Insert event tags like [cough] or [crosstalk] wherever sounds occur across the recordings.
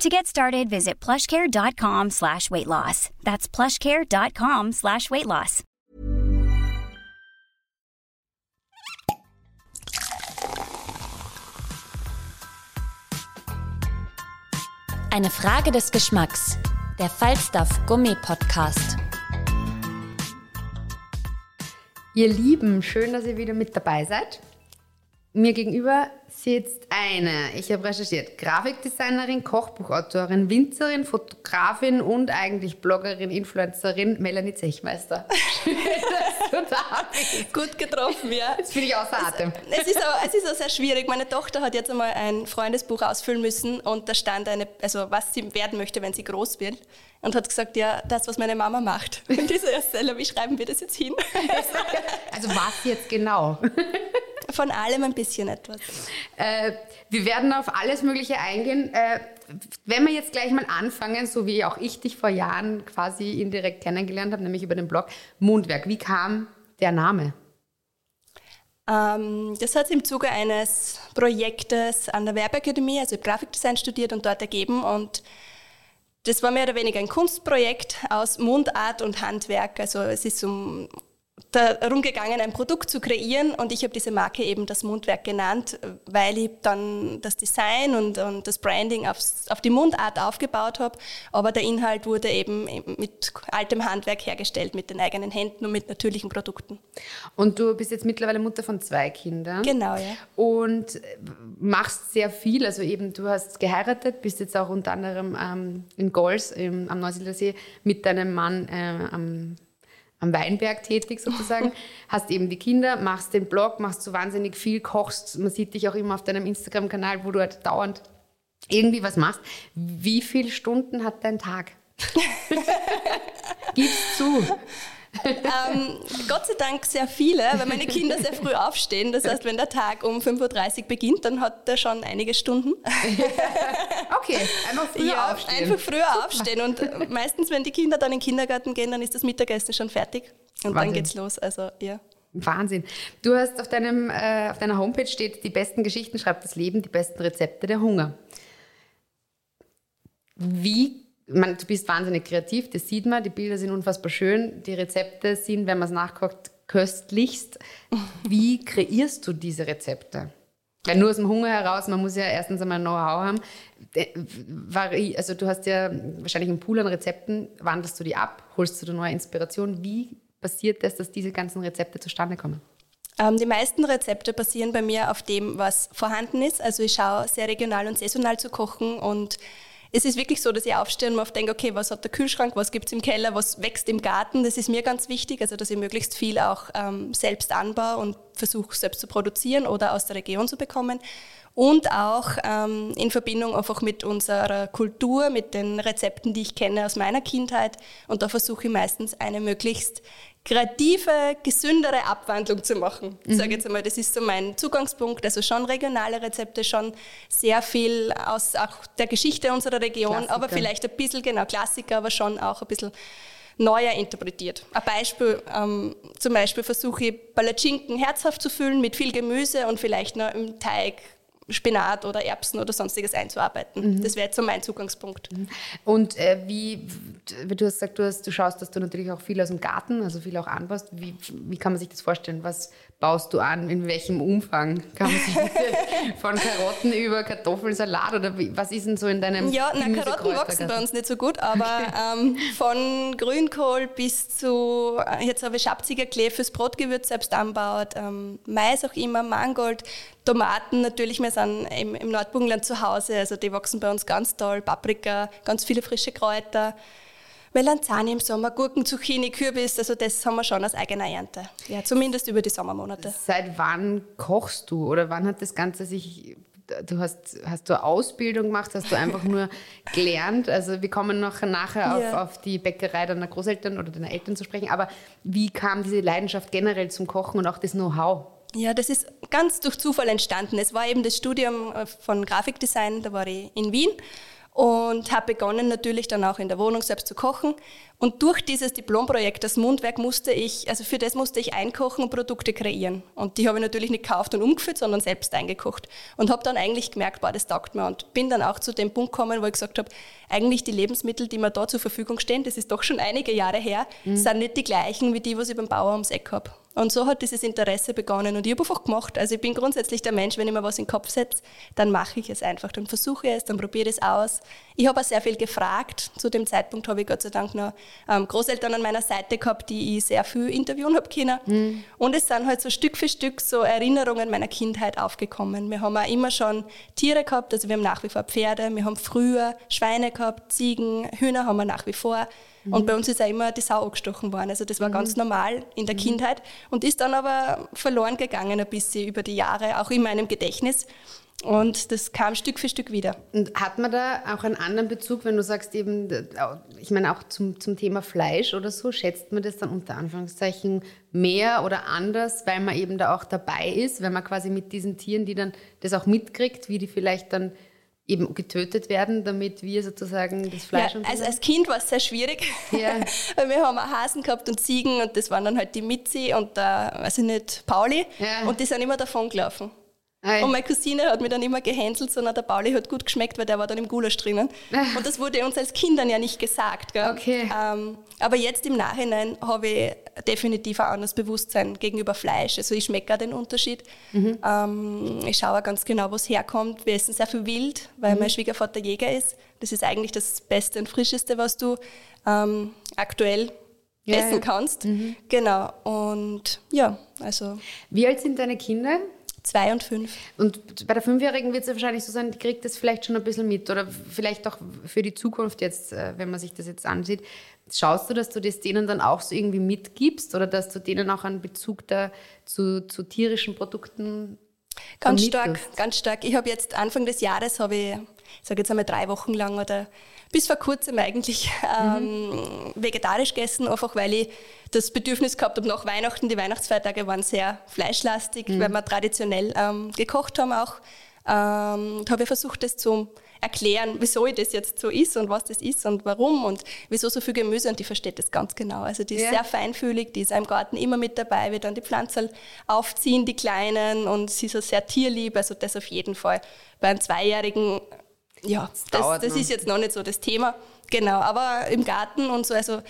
To get started, visit plushcare.com slash weight loss. That's plushcare.com slash weight loss. Eine Frage des Geschmacks. Der Falstaff Gummi Podcast. Ihr Lieben, schön, dass ihr wieder mit dabei seid. Mir gegenüber sitzt eine, ich habe recherchiert, Grafikdesignerin, Kochbuchautorin, Winzerin, Fotografin und eigentlich Bloggerin, Influencerin, Melanie Zechmeister. [laughs] Gut getroffen, ja. Jetzt bin ich außer Atem. Es, es, ist auch, es ist auch sehr schwierig. Meine Tochter hat jetzt einmal ein Freundesbuch ausfüllen müssen und da stand eine, also was sie werden möchte, wenn sie groß wird. Und hat gesagt, ja, das, was meine Mama macht. Und diese Stella, wie schreiben wir das jetzt hin? [laughs] Also was jetzt genau? [laughs] Von allem ein bisschen etwas. Äh, wir werden auf alles Mögliche eingehen. Äh, wenn wir jetzt gleich mal anfangen, so wie auch ich dich vor Jahren quasi indirekt kennengelernt habe, nämlich über den Blog Mundwerk. Wie kam der Name? Ähm, das hat im Zuge eines Projektes an der Werbeakademie, also Grafikdesign studiert und dort ergeben und das war mehr oder weniger ein Kunstprojekt aus Mundart und Handwerk. Also es ist um darum gegangen, ein Produkt zu kreieren und ich habe diese Marke eben das Mundwerk genannt, weil ich dann das Design und, und das Branding aufs, auf die Mundart aufgebaut habe, aber der Inhalt wurde eben mit altem Handwerk hergestellt, mit den eigenen Händen und mit natürlichen Produkten. Und du bist jetzt mittlerweile Mutter von zwei Kindern. Genau, ja. Und machst sehr viel, also eben du hast geheiratet, bist jetzt auch unter anderem ähm, in Gols am Neusiedler See mit deinem Mann äh, am am Weinberg tätig sozusagen, [laughs] hast eben die Kinder, machst den Blog, machst so wahnsinnig viel, kochst, man sieht dich auch immer auf deinem Instagram-Kanal, wo du halt dauernd irgendwie was machst. Wie viele Stunden hat dein Tag? [laughs] Gib's zu ähm, Gott sei Dank sehr viele, weil meine [laughs] Kinder sehr früh aufstehen. Das heißt, wenn der Tag um 5.30 Uhr beginnt, dann hat er schon einige Stunden. [laughs] okay, einfach früher ja, aufstehen. Einfach früher aufstehen. Und meistens, wenn die Kinder dann in den Kindergarten gehen, dann ist das Mittagessen schon fertig. Und Wahnsinn. dann geht's los. Also, ja. Wahnsinn. Du hast auf, deinem, äh, auf deiner Homepage steht, die besten Geschichten schreibt das Leben, die besten Rezepte der Hunger. Wie man, du bist wahnsinnig kreativ, das sieht man, die Bilder sind unfassbar schön, die Rezepte sind, wenn man es nachkocht, köstlichst. Wie kreierst du diese Rezepte? Weil nur aus dem Hunger heraus, man muss ja erstens einmal Know-how haben. Also du hast ja wahrscheinlich einen Pool an Rezepten, wandelst du die ab, holst du dir neue Inspiration. Wie passiert das, dass diese ganzen Rezepte zustande kommen? Ähm, die meisten Rezepte basieren bei mir auf dem, was vorhanden ist. Also ich schaue sehr regional und saisonal zu kochen und es ist wirklich so, dass ich aufstehe und mir oft denke, okay, was hat der Kühlschrank, was gibt es im Keller, was wächst im Garten. Das ist mir ganz wichtig, also dass ich möglichst viel auch ähm, selbst anbaue und versuche selbst zu produzieren oder aus der Region zu bekommen. Und auch ähm, in Verbindung einfach mit unserer Kultur, mit den Rezepten, die ich kenne aus meiner Kindheit. Und da versuche ich meistens eine möglichst kreative, gesündere Abwandlung zu machen. Ich sage mhm. jetzt einmal, das ist so mein Zugangspunkt. Also schon regionale Rezepte, schon sehr viel aus auch der Geschichte unserer Region, Klassiker. aber vielleicht ein bisschen, genau, Klassiker, aber schon auch ein bisschen neuer interpretiert. Ein Beispiel, ähm, zum Beispiel versuche ich Palatschinken herzhaft zu füllen mit viel Gemüse und vielleicht noch im Teig Spinat oder Erbsen oder sonstiges einzuarbeiten. Mhm. Das wäre jetzt so mein Zugangspunkt. Mhm. Und äh, wie, du hast gesagt, du, hast, du schaust, dass du natürlich auch viel aus dem Garten, also viel auch anbaust. Wie, wie kann man sich das vorstellen? Was baust du an? In welchem Umfang? Kann man sich [laughs] von Karotten über Kartoffeln, Salat oder wie, was ist denn so in deinem Ja, na, Karotten wachsen bei uns nicht so gut, aber [laughs] ähm, von Grünkohl bis zu, äh, jetzt habe ich Schabzigerklee fürs Brotgewürz selbst anbaut, ähm, Mais auch immer, Mangold, Tomaten natürlich, wir sind im, im Nordburgenland zu Hause, also die wachsen bei uns ganz toll, Paprika, ganz viele frische Kräuter. Melanzani im Sommer, Gurken, Zucchini, Kürbis, also das haben wir schon als eigener Ernte. Ja, zumindest über die Sommermonate. Seit wann kochst du oder wann hat das Ganze sich du hast, hast du Ausbildung gemacht, hast du einfach nur [laughs] gelernt? Also wir kommen noch nachher auf, Ja. auf die Bäckerei deiner Großeltern oder deiner Eltern zu sprechen, aber wie kam diese Leidenschaft generell zum Kochen und auch das Know-how? Ja, das ist ganz durch Zufall entstanden. Es war eben das Studium äh, von Grafikdesign, da war ich in Wien und habe begonnen natürlich dann auch in der Wohnung selbst zu kochen. Und durch dieses Diplomprojekt, das Mundwerk, musste ich, also für das musste ich einkochen und Produkte kreieren. Und die habe ich natürlich nicht gekauft und umgefüllt, sondern selbst eingekocht. Und habe dann eigentlich gemerkt, boah, das taugt mir. Und bin dann auch zu dem Punkt gekommen, wo ich gesagt habe, eigentlich die Lebensmittel, die mir da zur Verfügung stehen, das ist doch schon einige Jahre her, sind nicht die gleichen wie die, was ich beim Bauer ums Eck habe. Und so hat dieses Interesse begonnen und ich habe einfach gemacht. Also ich bin grundsätzlich der Mensch, wenn ich mir was in den Kopf setze, dann mache ich es einfach. Dann versuche ich es, dann probiere ich es aus. Ich habe auch sehr viel gefragt. Zu dem Zeitpunkt habe ich Gott sei Dank noch ähm, Großeltern an meiner Seite gehabt, die ich sehr viel interviewen habe können. Und es sind halt so Stück für Stück so Erinnerungen meiner Kindheit aufgekommen. Wir haben auch immer schon Tiere gehabt, also wir haben nach wie vor Pferde, wir haben früher Schweine gehabt, Ziegen, Hühner haben wir nach wie vor. Und bei uns ist auch immer die Sau angestochen worden. Also das war ganz normal in der Kindheit und ist dann aber verloren gegangen ein bisschen über die Jahre, auch in meinem Gedächtnis. Und das kam Stück für Stück wieder. Und hat man da auch einen anderen Bezug, wenn du sagst eben, ich meine auch zum, zum Thema Fleisch oder so, schätzt man das dann unter Anführungszeichen mehr oder anders, weil man eben da auch dabei ist, wenn man quasi mit diesen Tieren, die dann das auch mitkriegt, wie die vielleicht dann eben getötet werden, damit wir sozusagen das Fleisch Ja, und also so- als Kind war es sehr schwierig. Ja. [laughs] Weil wir haben auch Hasen gehabt und Ziegen und das waren dann halt die Mitzi und der, weiß ich nicht, Pauli. Ja. Und die sind immer davon gelaufen. Ei. Und meine Cousine hat mich dann immer gehänselt, sondern der Pauli hat gut geschmeckt, weil der war dann im Gulasch drinnen. Und das wurde uns als Kindern ja nicht gesagt. Gell? Okay. Ähm, aber jetzt im Nachhinein habe ich definitiv ein anderes Bewusstsein gegenüber Fleisch. Also ich schmecke auch den Unterschied. Ähm, ich schaue auch ganz genau, wo es herkommt. Wir essen sehr viel Wild, weil mein Schwiegervater Jäger ist. Das ist eigentlich das Beste und Frischeste, was du ähm, aktuell Ja, essen ja. kannst. Genau. Und ja, also Wie alt sind deine Kinder? Zwei und fünf. Und bei der Fünfjährigen wird es ja wahrscheinlich so sein, die kriegt das vielleicht schon ein bisschen mit oder vielleicht auch für die Zukunft jetzt, äh, wenn man sich das jetzt ansieht. Schaust du, dass du das denen dann auch so irgendwie mitgibst oder dass du denen auch einen Bezug da zu, zu tierischen Produkten Ganz vermittelst? stark, ganz stark. Ich habe jetzt Anfang des Jahres, habe ich sage jetzt einmal drei Wochen lang oder bis vor kurzem eigentlich ähm, vegetarisch gegessen, einfach weil ich das Bedürfnis gehabt habe nach Weihnachten. Die Weihnachtsfeiertage waren sehr fleischlastig, weil wir traditionell ähm, gekocht haben auch. Ähm, da habe ich versucht, das zu erklären, wieso ich das jetzt so ist und was das ist und warum und wieso so viel Gemüse und die versteht das ganz genau. Also die ist Ja. sehr feinfühlig, die ist im Garten immer mit dabei, wir dann die Pflanzen aufziehen, die Kleinen und sie ist auch sehr tierlieb, also das auf jeden Fall. Bei einem Zweijährigen, ja, das, das ist jetzt noch nicht so das Thema. Genau, aber im Garten und so, also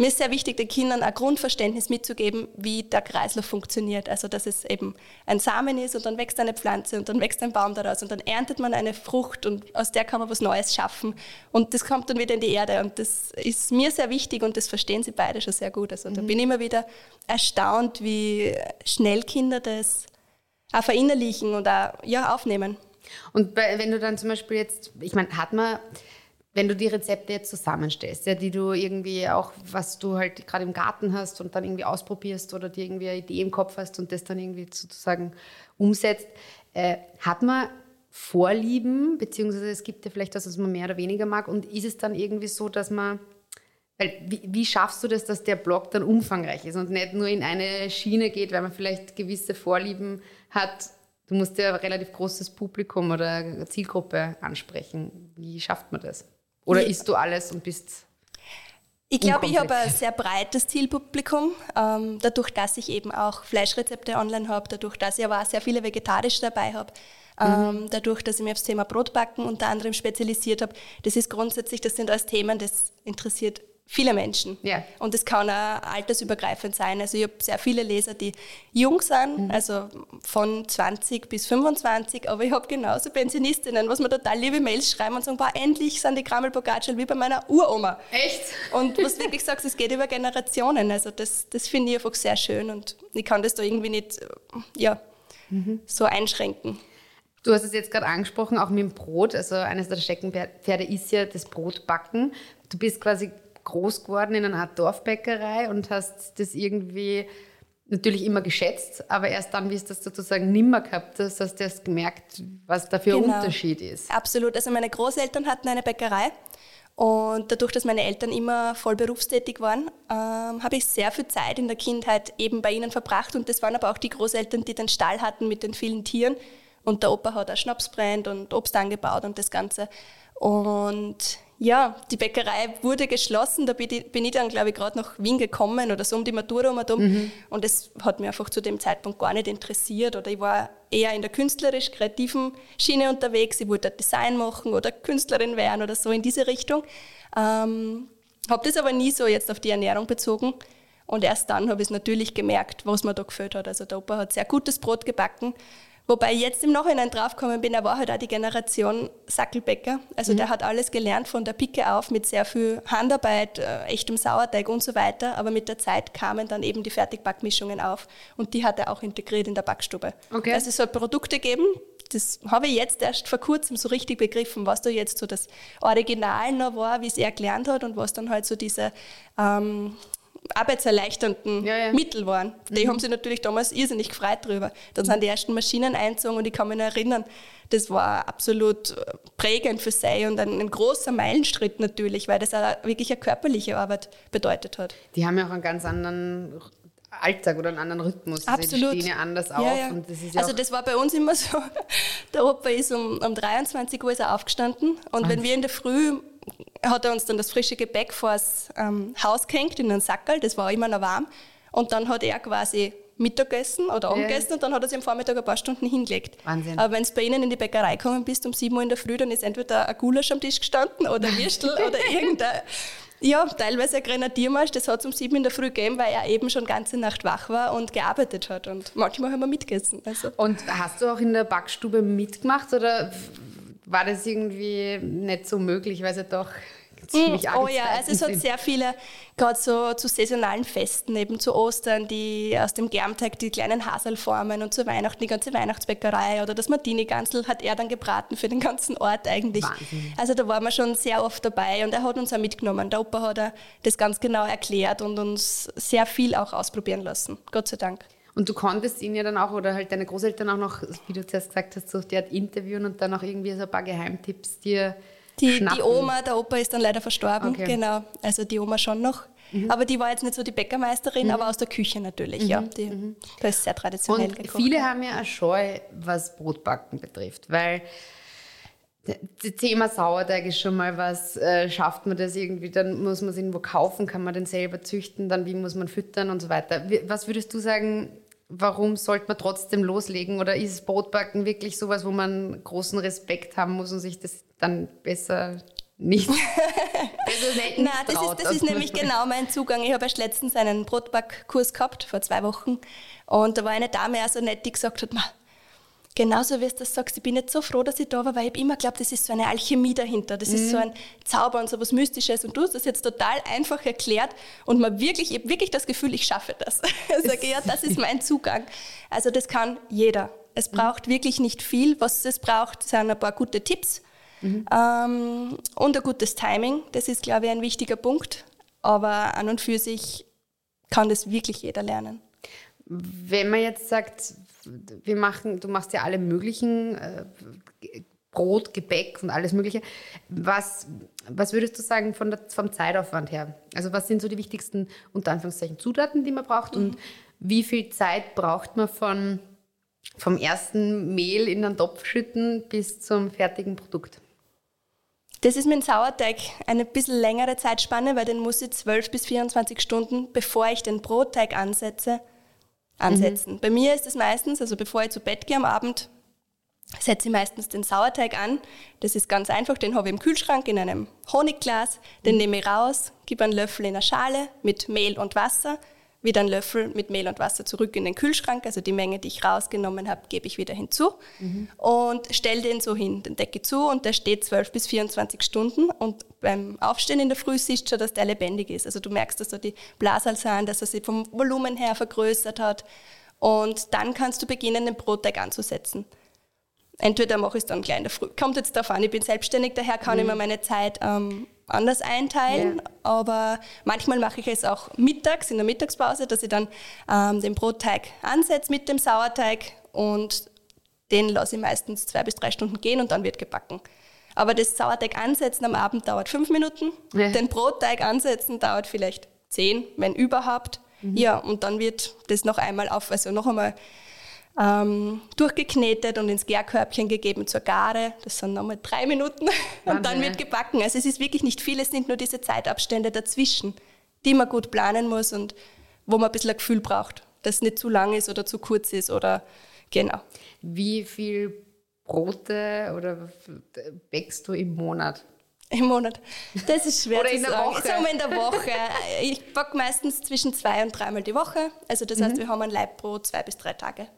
mir ist sehr wichtig, den Kindern ein Grundverständnis mitzugeben, wie der Kreislauf funktioniert. Also, dass es eben ein Samen ist und dann wächst eine Pflanze und dann wächst ein Baum daraus und dann erntet man eine Frucht und aus der kann man was Neues schaffen. Und das kommt dann wieder in die Erde und das ist mir sehr wichtig und das verstehen sie beide schon sehr gut. Also, da bin ich immer wieder erstaunt, wie schnell Kinder das auch verinnerlichen und auch ja, aufnehmen. Und bei, wenn du dann zum Beispiel jetzt, ich meine, hat man, wenn du die Rezepte jetzt zusammenstellst, ja, die du irgendwie auch, was du halt gerade im Garten hast und dann irgendwie ausprobierst oder dir irgendwie eine Idee im Kopf hast und das dann irgendwie sozusagen umsetzt, äh, hat man Vorlieben, beziehungsweise es gibt ja vielleicht das, was man mehr oder weniger mag und ist es dann irgendwie so, dass man weil, wie, wie schaffst du das, dass der Blog dann umfangreich ist und nicht nur in eine Schiene geht, weil man vielleicht gewisse Vorlieben hat? Du musst ja ein relativ großes Publikum oder Zielgruppe ansprechen. Wie schafft man das? Oder isst du alles und bist. Ich glaube, ich habe ein sehr breites Zielpublikum, ähm, dadurch, dass ich eben auch Fleischrezepte online habe, dadurch, dass ich aber auch sehr viele vegetarische dabei habe, ähm, dadurch, dass ich mich aufs Thema Brotbacken unter anderem spezialisiert habe. Das ist grundsätzlich, das sind alles Themen, das interessiert viele Menschen. Ja. Und das kann auch altersübergreifend sein. Also ich habe sehr viele Leser, die jung sind, also von 20 bis 25, aber ich habe genauso Pensionistinnen, was mir total liebe Mails schreiben und sagen, endlich sind die Krammelbogatschel wie bei meiner Uroma. Echt? Und was du wirklich sagst, es geht über Generationen. Also das, das finde ich einfach sehr schön und ich kann das da irgendwie nicht äh, ja, so einschränken. Du hast es jetzt gerade angesprochen, auch mit dem Brot. Also eines der Steckenpferde ist ja das Brotbacken. Du bist quasi groß geworden in einer Art Dorfbäckerei und hast das irgendwie natürlich immer geschätzt, aber erst dann, wie es das sozusagen nimmer gehabt hast, hast du erst gemerkt, was da für ein Genau. Unterschied ist. Absolut. Also meine Großeltern hatten eine Bäckerei und dadurch, dass meine Eltern immer voll berufstätig waren, ähm, habe ich sehr viel Zeit in der Kindheit eben bei ihnen verbracht und das waren aber auch die Großeltern, die den Stall hatten mit den vielen Tieren und der Opa hat auch Schnapsbrennt und Obst angebaut und das Ganze. Und ja, die Bäckerei wurde geschlossen. Da bin ich, dann, glaube ich, gerade nach Wien gekommen oder so um die Matura um. Und das hat mich einfach zu dem Zeitpunkt gar nicht interessiert. Oder ich war eher in der künstlerisch-kreativen Schiene unterwegs. Ich wollte Design machen oder Künstlerin werden oder so in diese Richtung. Ähm, habe das aber nie so jetzt auf die Ernährung bezogen. Und erst dann habe ich es natürlich gemerkt, was mir da gefällt hat. Also der Opa hat sehr gutes Brot gebacken. Wobei ich jetzt im Nachhinein draufgekommen bin, er war halt auch die Generation Sackelbäcker. Also der hat alles gelernt von der Picke auf mit sehr viel Handarbeit, äh, echtem Sauerteig und so weiter. Aber mit der Zeit kamen dann eben die Fertigbackmischungen auf und die hat er auch integriert in der Backstube. Okay. Also es soll Produkte geben, das habe ich jetzt erst vor kurzem so richtig begriffen, was da jetzt so das Original noch war, wie es er gelernt hat und was dann halt so diese ähm, arbeitserleichternden Ja, ja. Mittel waren. Die haben sich natürlich damals irrsinnig gefreut drüber. Dann sind die ersten Maschinen eingezogen und ich kann mich noch erinnern, das war absolut äh, prägend für sie und ein, ein großer Meilenschritt natürlich, weil das auch wirklich eine körperliche Arbeit bedeutet hat. Die haben ja auch einen ganz anderen Alltag oder einen anderen Rhythmus. Also Absolut. Die stehen ja anders auf. ja. Und das ist also das war bei uns immer so, [laughs] der Opa ist um, um 23 Uhr ist er aufgestanden und wenn wir in der Früh, hat er uns dann das frische Gebäck vors ähm, Haus gehängt in einen Sackerl, das war immer noch warm und dann hat er quasi Mittagessen oder Abendessen und dann hat er sich am Vormittag ein paar Stunden hingelegt. Wahnsinn. Aber wenn du bei ihnen in die Bäckerei gekommen bist um 7 Uhr in der Früh, dann ist entweder ein Gulasch am Tisch gestanden oder ein Würstel [laughs] oder irgendein, ja, teilweise ein Grenadiermarsch, das hat es um 7 in der Früh gegeben, weil er eben schon ganze Nacht wach war und gearbeitet hat und manchmal haben wir mitgegessen. Also. und hast du auch in der Backstube mitgemacht oder war das irgendwie nicht so möglich, weil es ja doch ziemlich Oh ja, also es hat sehr viele, gerade so zu saisonalen Festen, eben zu Ostern, die aus dem Germteig die kleinen Haselformen und zu Weihnachten die ganze Weihnachtsbäckerei oder das Martini-Gansel hat er dann gebraten für den ganzen Ort eigentlich. Wahnsinn. Also da waren wir schon sehr oft dabei und er hat uns auch mitgenommen. Der Opa hat das ganz genau erklärt und uns sehr viel auch ausprobieren lassen, Gott sei Dank. Und du konntest ihn ja dann auch, oder halt deine Großeltern auch noch, wie du zuerst gesagt hast, so die Art interviewen und dann auch irgendwie so ein paar Geheimtipps dir Die, schnappen. die Oma, der Opa ist dann leider verstorben, Okay. genau. Also die Oma schon noch. Aber die war jetzt nicht so die Bäckermeisterin, aber aus der Küche natürlich, ja. Die, Das ist sehr traditionell Und gekocht. viele haben ja eine Scheu, was Brotbacken betrifft, weil Thema Sauerteig ist schon mal was, äh, schafft man das irgendwie, dann muss man es irgendwo kaufen, kann man den selber züchten, dann wie muss man füttern und so weiter. Was würdest du sagen, warum sollte man trotzdem loslegen oder ist Brotbacken wirklich sowas, wo man großen Respekt haben muss und sich das dann besser nicht, [laughs] besser selten Nein, das traut, ist, das ist nämlich genau mein Zugang. Ich habe erst letztens einen Brotbackkurs gehabt, vor zwei Wochen. Und da war eine Dame auch so nett, die gesagt hat, "Ma, genauso wie du das sagst, ich bin jetzt so froh, dass ich da war, weil ich immer geglaubt, das ist so eine Alchemie dahinter. Das ist so ein Zauber und so was Mystisches. Und du hast das jetzt total einfach erklärt und man wirklich, ich habe wirklich das Gefühl, ich schaffe das. [laughs] Ich sage, ja, das ist mein Zugang. Also das kann jeder. Es braucht wirklich nicht viel. Was es braucht, sind ein paar gute Tipps. Ähm, und ein gutes Timing, das ist, glaube ich, ein wichtiger Punkt. Aber an und für sich kann das wirklich jeder lernen. Wenn man jetzt sagt, wir machen, du machst ja alle möglichen äh, Brot, Gebäck und alles Mögliche. Was, was würdest du sagen von der, vom Zeitaufwand her? Also was sind so die wichtigsten, unter Anführungszeichen, Zutaten, die man braucht und wie viel Zeit braucht man von, vom ersten Mehl in den Topf schütten bis zum fertigen Produkt? Das ist mit dem Sauerteig eine bisschen längere Zeitspanne, weil den muss ich 12 bis 24 Stunden, bevor ich den Brotteig ansetze, ansetzen. Bei mir ist es meistens, also bevor ich zu Bett gehe am Abend, setze ich meistens den Sauerteig an. Das ist ganz einfach, den habe ich im Kühlschrank in einem Honigglas. Den nehme ich raus, gebe einen Löffel in eine Schale mit Mehl und Wasser, wieder einen Löffel mit Mehl und Wasser zurück in den Kühlschrank. Also die Menge, die ich rausgenommen habe, gebe ich wieder hinzu und stelle den so hin, den Decke zu und der steht 12 bis 24 Stunden und beim Aufstehen in der Früh siehst du schon, dass der lebendig ist. Also du merkst, dass da die sind, dass er sich vom Volumen her vergrößert hat und dann kannst du beginnen, den Brotteig anzusetzen. Entweder mache ich es dann gleich in der Früh. Kommt jetzt darauf an, ich bin selbstständig, daher kann ich mir meine Zeit ähm, anders einteilen, ja. aber manchmal mache ich es auch mittags in der Mittagspause, dass ich dann ähm, den Brotteig ansetze mit dem Sauerteig und den lasse ich meistens zwei bis drei Stunden gehen und dann wird gebacken. Aber das Sauerteig ansetzen am Abend dauert fünf Minuten, ja. den Brotteig ansetzen dauert vielleicht zehn, wenn überhaupt. Mhm. Ja, und dann wird das noch einmal auf, also noch einmal ähm, durchgeknetet und ins Gärkörbchen gegeben zur Gare. Das sind nochmal drei Minuten [laughs] und dann wird gebacken. Also es ist wirklich nicht viel, es sind nur diese Zeitabstände dazwischen, die man gut planen muss und wo man ein bisschen ein Gefühl braucht, dass es nicht zu lang ist oder zu kurz ist oder genau. Wie viel Brote oder bäckst du im Monat? Im Monat. Das ist schwer Oder zu in der sagen. Woche. Sagen wir in der Woche. Ich backe meistens zwischen zwei und dreimal die Woche. Also das heißt, wir haben ein Leibbrot zwei bis drei Tage.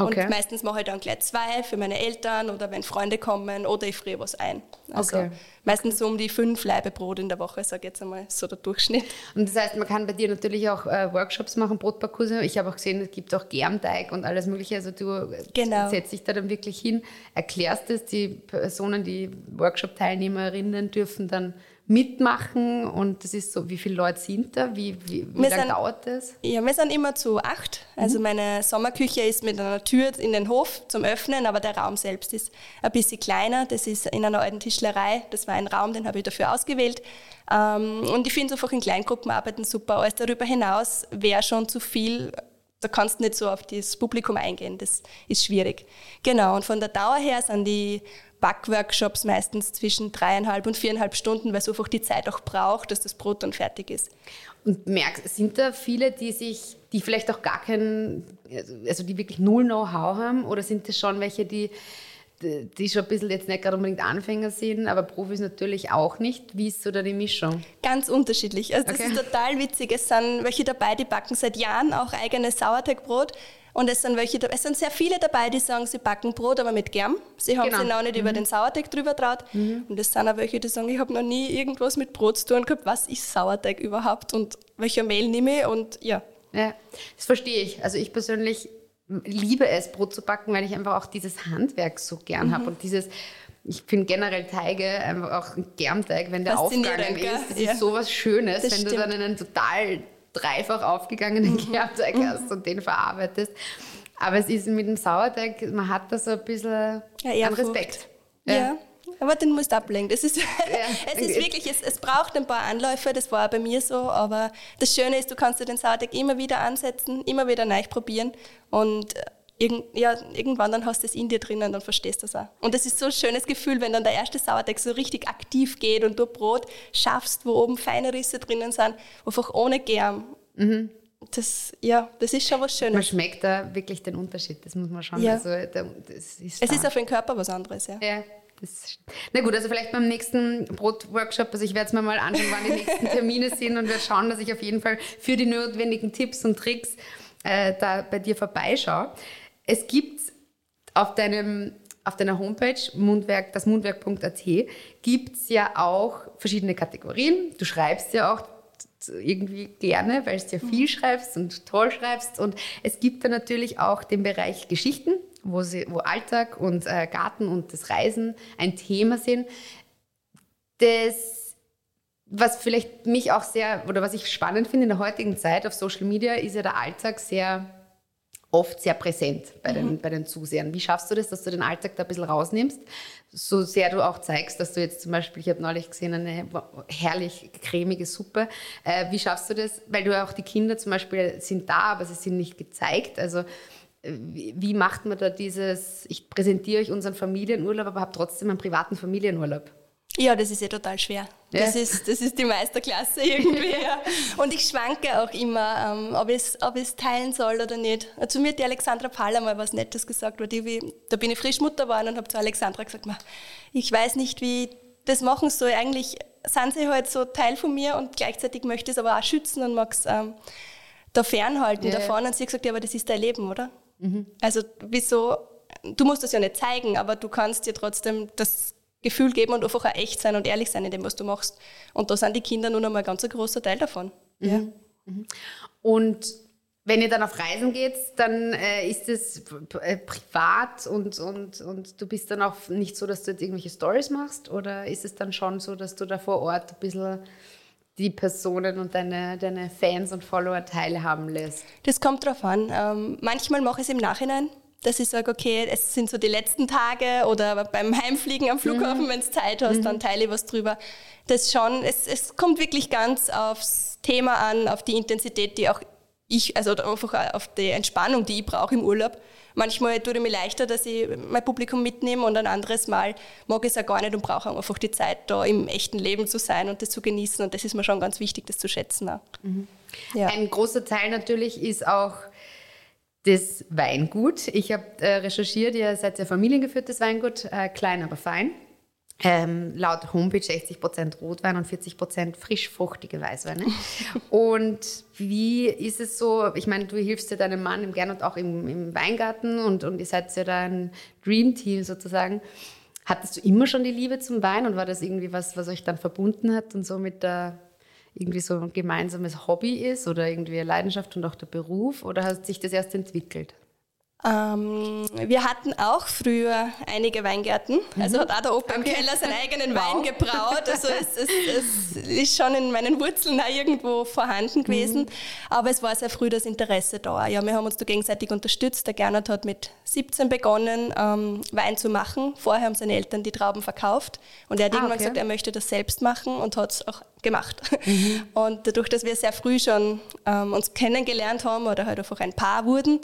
Okay. Und meistens mache ich dann gleich zwei für meine Eltern oder wenn Freunde kommen oder ich friere was ein. Also Okay. meistens so um die fünf Laibe Brot in der Woche, sage ich jetzt einmal, so der Durchschnitt. Und das heißt, man kann bei dir natürlich auch äh, Workshops machen, Brotbackkurse. Ich habe auch gesehen, es gibt auch Germteig und alles Mögliche. Also du Genau. setzt dich da dann wirklich hin, erklärst es, die Personen, die Workshop-Teilnehmerinnen dürfen dann mitmachen und das ist so, wie viele Leute sind da? Wie, wie, wie lange sind- dauert das? Ja, wir sind immer zu acht. Also meine Sommerküche ist mit einer Tür in den Hof zum Öffnen, aber der Raum selbst ist ein bisschen kleiner. Das ist in einer alten Tischlerei. Das war ein Raum, den habe ich dafür ausgewählt. Ähm, und ich finde es einfach in Kleingruppen arbeiten super. Alles darüber hinaus wäre schon zu viel. Da kannst du nicht so auf das Publikum eingehen. Das ist schwierig. Genau. Und von der Dauer her sind die Backworkshops meistens zwischen dreieinhalb und viereinhalb Stunden, weil es einfach die Zeit auch braucht, dass das Brot dann fertig ist. Und merkst, sind da viele, die sich, die vielleicht auch gar keinen, also die wirklich null Know-how haben oder sind das schon welche, die, die schon ein bisschen jetzt nicht gerade unbedingt Anfänger sind, aber Profis natürlich auch nicht? Wie ist so da die Mischung? Ganz unterschiedlich. Also das Okay. ist total witzig. Es sind welche dabei, die backen seit Jahren auch eigenes Sauerteigbrot. Und es sind welche, es sind sehr viele dabei, die sagen, sie backen Brot, aber mit Germ. Sie haben Genau. sich noch nicht über den Sauerteig drüber traut. Und es sind auch welche, die sagen, ich habe noch nie irgendwas mit Brot zu tun gehabt. Was ist Sauerteig überhaupt? Und welcher Mehl nehme ich? Und ja, Ja, das verstehe ich. Also ich persönlich liebe es, Brot zu backen, weil ich einfach auch dieses Handwerk so gern habe und dieses ich finde generell Teige, einfach auch ein Germteig, wenn der aufgegangen ist, das Ja. ist sowas Schönes, Das wenn du stimmt. dann einen total dreifach aufgegangenen Germteig hast und den verarbeitest. Aber es ist mit dem Sauerteig, man hat da so ein bisschen Ja. Respekt. Ja. Aber den musst du ablenken. Das ist, [laughs] es ist wirklich, es, es braucht ein paar Anläufe, das war auch bei mir so, aber das Schöne ist, du kannst dir den Sauerteig immer wieder ansetzen, immer wieder neu probieren und äh, irgend, ja, irgendwann dann hast du es in dir drin und dann verstehst du es auch. Und das ist so ein schönes Gefühl, wenn dann der erste Sauerteig so richtig aktiv geht und du Brot schaffst, wo oben feine Risse drinnen sind, einfach ohne Germ. Das, ja, das ist schon was Man Schönes. schmeckt da wirklich den Unterschied, das muss man schon. Ja. Also, da- das ist Es stark. ist auf den Körper was anderes, ja. Ja, das Na gut, also vielleicht beim nächsten Brotworkshop, also ich werde es mir mal anschauen, wann die nächsten [laughs] Termine sind und werde schauen, dass ich auf jeden Fall für die notwendigen Tipps und Tricks äh, da bei dir vorbeischaue. Es gibt auf deinem auf deiner Homepage Mundwerk, das mundwerk.at gibt es ja auch verschiedene Kategorien. Du schreibst ja auch irgendwie gerne, weil du ja viel schreibst und toll schreibst. Und es gibt da natürlich auch den Bereich Geschichten, wo, sie, wo Alltag und äh, Garten und das Reisen ein Thema sind. Das, was vielleicht mich auch sehr, oder was ich spannend finde in der heutigen Zeit auf Social Media, ist ja der Alltag sehr oft sehr präsent bei den, bei den Zusehern. Wie schaffst du das, dass du den Alltag da ein bisschen rausnimmst, so sehr du auch zeigst, dass du jetzt zum Beispiel, ich habe neulich gesehen, eine herrlich cremige Suppe. Äh, wie schaffst du das? Weil du ja auch die Kinder zum Beispiel sind da, aber sie sind nicht gezeigt. Also äh, wie, wie macht man da dieses, ich präsentiere euch unseren Familienurlaub, aber habe trotzdem einen privaten Familienurlaub? Ja, das ist ja total schwer. Ja. Das, ist, das ist die Meisterklasse irgendwie. ja. [laughs] Und ich schwanke auch immer, ähm, ob ich es ob ich's teilen soll oder nicht. Zu mir hat die Alexandra Paller mal was Nettes gesagt, weil die, da bin ich frisch Mutter geworden und habe zu Alexandra gesagt, "Ma, ich weiß nicht, wie ich das machen soll. Eigentlich sind sie halt so Teil von mir und gleichzeitig möchte ich es aber auch schützen und mag es ähm, da fernhalten Ja, davon. Und sie hat gesagt, ja, aber das ist dein Leben, oder? Also wieso, du musst das ja nicht zeigen, aber du kannst dir trotzdem das Gefühl geben und einfach auch echt sein und ehrlich sein in dem, was du machst. Und da sind die Kinder nun einmal ein ganz ein großer Teil davon. Ja. Und Wenn ihr dann auf Reisen geht, dann äh, ist es äh, privat und, und, und du bist dann auch nicht so, dass du jetzt irgendwelche Stories machst? Oder ist es dann schon so, dass du da vor Ort ein bisschen die Personen und deine, deine Fans und Follower teilhaben lässt? Das kommt drauf an. Ähm, manchmal mache ich es im Nachhinein, dass ich sage, okay, es sind so die letzten Tage oder beim Heimfliegen am Flughafen, mhm. wenn du Zeit hast, mhm. dann teile ich was drüber. Das schon, es, es kommt wirklich ganz aufs Thema an, auf die Intensität, die auch ich, also einfach auf die Entspannung, die ich brauche im Urlaub. Manchmal tut es mir leichter, dass ich mein Publikum mitnehme und ein anderes Mal mag ich es auch gar nicht und brauche einfach die Zeit, da im echten Leben zu sein und das zu genießen. Und das ist mir schon ganz wichtig, das zu schätzen. Mhm. Ja. Ein großer Teil natürlich ist auch das Weingut. Ich habe äh, recherchiert, ihr seid ja familiengeführtes Weingut, äh, klein, aber fein. Ähm, laut Homepage 60% Rotwein und 40% frisch fruchtige Weißweine. [laughs] und wie ist es so, ich meine, du hilfst ja deinem Mann im Gern und auch im, im Weingarten und, und ihr seid ja da ein Dream-Team sozusagen. Hattest du immer schon die Liebe zum Wein und war das irgendwie was, was euch dann verbunden hat und so mit der irgendwie so ein gemeinsames Hobby ist oder irgendwie eine Leidenschaft und auch der Beruf oder hat sich das erst entwickelt? Ähm, wir hatten auch früher einige Weingärten. Also mhm. hat auch der Opa im Keller seinen eigenen wow. Wein gebraut. Also es, es, es, ist schon in meinen Wurzeln auch irgendwo vorhanden gewesen. Mhm. Aber es war sehr früh das Interesse da. Ja, wir haben uns da gegenseitig unterstützt. Der Gernot hat mit 17 begonnen, ähm, Wein zu machen. Vorher haben seine Eltern die Trauben verkauft. Und er hat ah, irgendwann okay. gesagt, er möchte das selbst machen und hat es auch gemacht. [laughs] Mhm. Und dadurch, dass wir sehr früh schon ähm, uns kennengelernt haben oder halt einfach ein Paar wurden,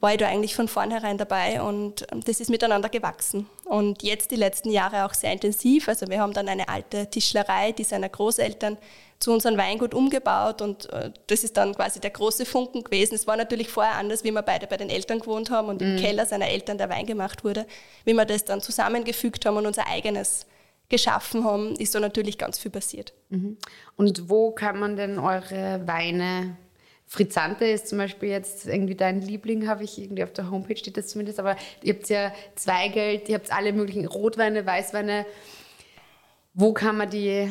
war ich da eigentlich von vornherein dabei und ähm, das ist miteinander gewachsen. Und jetzt die letzten Jahre auch sehr intensiv. Also wir haben dann eine alte Tischlerei, die seiner Großeltern zu unserem Weingut umgebaut und äh, das ist dann quasi der große Funken gewesen. Es war natürlich vorher anders, wie wir beide bei den Eltern gewohnt haben und im mhm. Keller seiner Eltern der Wein gemacht wurde. Wie wir das dann zusammengefügt haben und unser eigenes geschaffen haben, ist da natürlich ganz viel passiert. Mhm. Und wo kann man denn eure Weine Frizzante ist zum Beispiel jetzt irgendwie dein Liebling, habe ich irgendwie auf der Homepage steht das zumindest, aber ihr habt ja Zweigeld, ihr habt alle möglichen Rotweine, Weißweine. Wo kann man die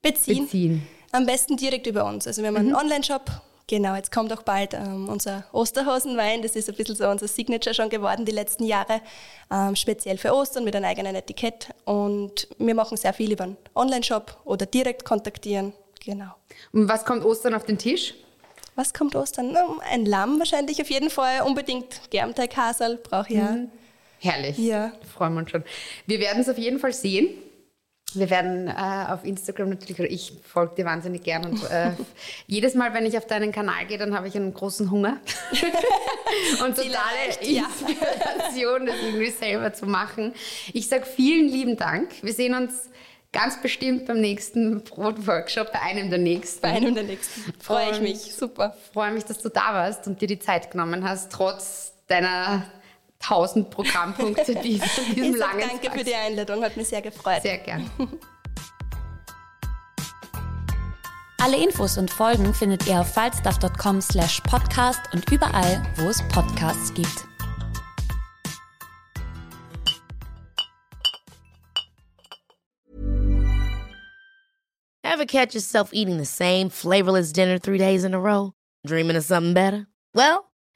beziehen? beziehen? Am besten direkt über uns. Also wir haben einen mhm. Online-Shop. Genau, jetzt kommt auch bald ähm, unser Osterhasenwein. Das ist ein bisschen so unser Signature schon geworden die letzten Jahre. Ähm, speziell für Ostern mit einem eigenen Etikett. Und wir machen sehr viel über einen Online-Shop oder direkt kontaktieren. Genau. Und was kommt Ostern auf den Tisch? Was kommt Ostern? Ein Lamm wahrscheinlich auf jeden Fall. Unbedingt Germteig-Hasel brauche ich ja. Mhm. Herrlich. Ja. Freuen wir uns schon. Wir werden es auf jeden Fall sehen. Wir werden äh, auf Instagram natürlich, ich folge dir wahnsinnig gern und äh, [laughs] jedes Mal, wenn ich auf deinen Kanal gehe, dann habe ich einen großen Hunger [laughs] und totale Inspiration, das irgendwie selber zu machen. Ich sage vielen lieben Dank. Wir sehen uns Ganz bestimmt beim nächsten Brotworkshop, bei einem der nächsten. Bei einem der nächsten. Freue ich mich. Super. Freue mich, dass du da warst und dir die Zeit genommen hast, trotz deiner tausend Programmpunkte, die von [laughs] diesem ich langen Danke Tag. für die Einladung, hat mich sehr gefreut. Sehr gern. [laughs] Alle Infos und Folgen findet ihr auf falstaff.com slash podcast und überall, wo es Podcasts gibt. Ever catch yourself eating the same flavorless dinner three days in a row? Dreaming of something better? Well,